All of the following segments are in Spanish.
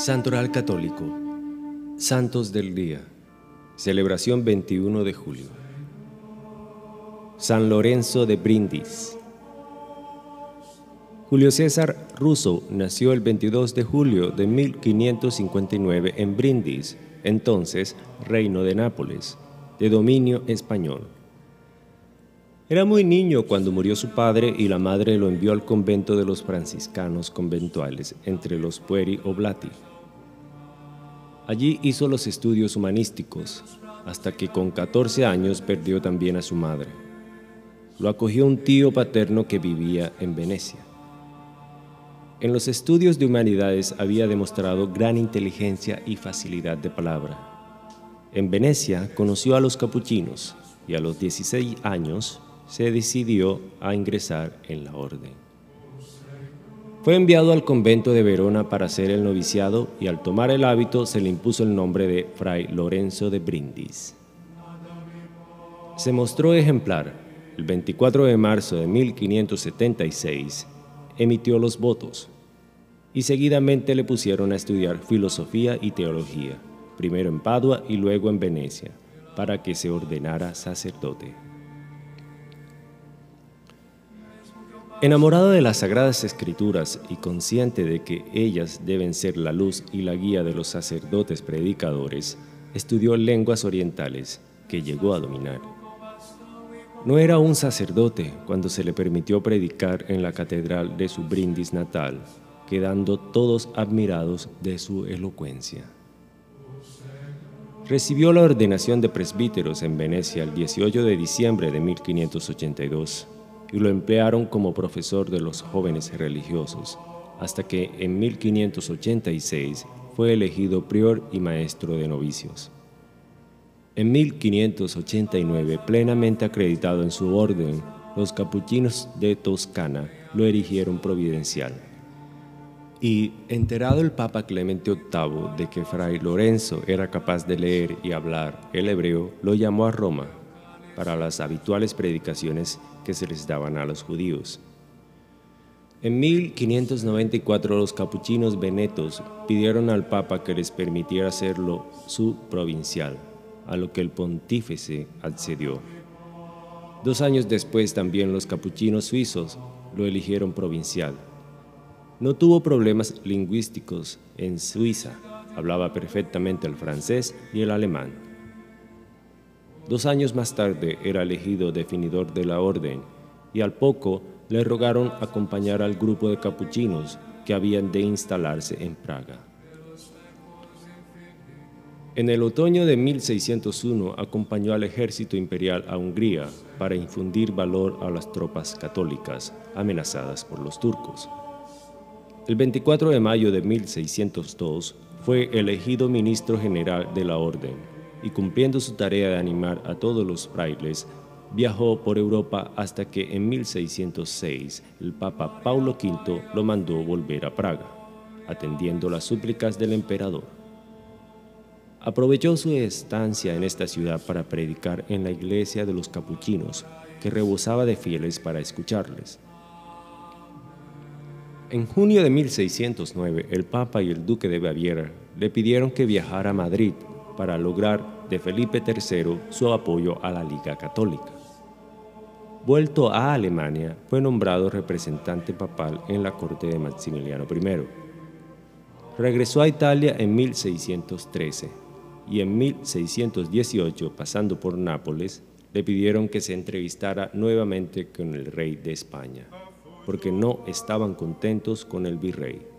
Santoral Católico. Santos del Día. Celebración 21 de julio. San Lorenzo de Brindis. Julio César Russo nació el 22 de julio de 1559 en Brindis, entonces Reino de Nápoles, de dominio español. Era muy niño cuando murió su padre y la madre lo envió al convento de los franciscanos conventuales entre los Pueri Oblati. Allí hizo los estudios humanísticos, hasta que con 14 años perdió también a su madre. Lo acogió un tío paterno que vivía en Venecia. En los estudios de humanidades había demostrado gran inteligencia y facilidad de palabra. En Venecia conoció a los capuchinos y a los 16 años se decidió a ingresar en la orden. Fue enviado al convento de Verona para hacer el noviciado y al tomar el hábito se le impuso el nombre de Fray Lorenzo de Brindis. Se mostró ejemplar. El 24 de marzo de 1576 emitió los votos y seguidamente le pusieron a estudiar filosofía y teología, primero en Padua y luego en Venecia, para que se ordenara sacerdote. Enamorado de las sagradas escrituras y consciente de que ellas deben ser la luz y la guía de los sacerdotes predicadores, estudió lenguas orientales que llegó a dominar. No era un sacerdote cuando se le permitió predicar en la catedral de su brindis natal, quedando todos admirados de su elocuencia. Recibió la ordenación de presbíteros en Venecia el 18 de diciembre de 1582 y lo emplearon como profesor de los jóvenes religiosos, hasta que en 1586 fue elegido prior y maestro de novicios. En 1589, plenamente acreditado en su orden, los capuchinos de Toscana lo erigieron providencial. Y, enterado el Papa Clemente VIII de que Fray Lorenzo era capaz de leer y hablar el hebreo, lo llamó a Roma para las habituales predicaciones que se les daban a los judíos. En 1594 los capuchinos venetos pidieron al Papa que les permitiera hacerlo su provincial, a lo que el pontífice accedió. Dos años después también los capuchinos suizos lo eligieron provincial. No tuvo problemas lingüísticos en Suiza, hablaba perfectamente el francés y el alemán. Dos años más tarde era elegido definidor de la orden y al poco le rogaron acompañar al grupo de capuchinos que habían de instalarse en Praga. En el otoño de 1601 acompañó al ejército imperial a Hungría para infundir valor a las tropas católicas amenazadas por los turcos. El 24 de mayo de 1602 fue elegido ministro general de la orden y cumpliendo su tarea de animar a todos los frailes, viajó por Europa hasta que en 1606 el Papa Paulo V lo mandó volver a Praga, atendiendo las súplicas del emperador. Aprovechó su estancia en esta ciudad para predicar en la iglesia de los capuchinos, que rebosaba de fieles para escucharles. En junio de 1609, el Papa y el Duque de Baviera le pidieron que viajara a Madrid para lograr de Felipe III su apoyo a la Liga Católica. Vuelto a Alemania, fue nombrado representante papal en la corte de Maximiliano I. Regresó a Italia en 1613 y en 1618, pasando por Nápoles, le pidieron que se entrevistara nuevamente con el rey de España, porque no estaban contentos con el virrey.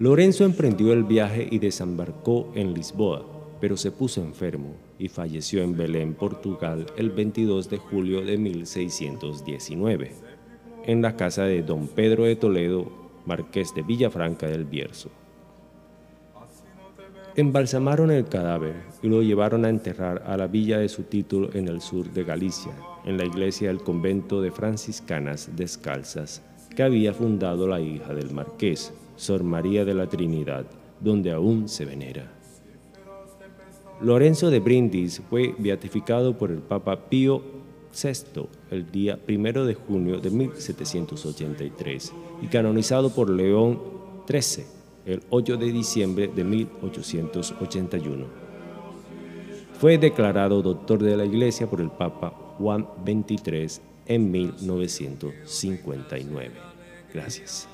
Lorenzo emprendió el viaje y desembarcó en Lisboa, pero se puso enfermo y falleció en Belén, Portugal, el 22 de julio de 1619, en la casa de don Pedro de Toledo, marqués de Villafranca del Bierzo. Embalsamaron el cadáver y lo llevaron a enterrar a la villa de su título en el sur de Galicia, en la iglesia del convento de franciscanas descalzas que había fundado la hija del marqués, Sor María de la Trinidad, donde aún se venera. Lorenzo de Brindis fue beatificado por el Papa Pío VI el día 1 de junio de 1783 y canonizado por León XIII el 8 de diciembre de 1881. Fue declarado doctor de la Iglesia por el Papa Juan XXIII en 1959. Gracias.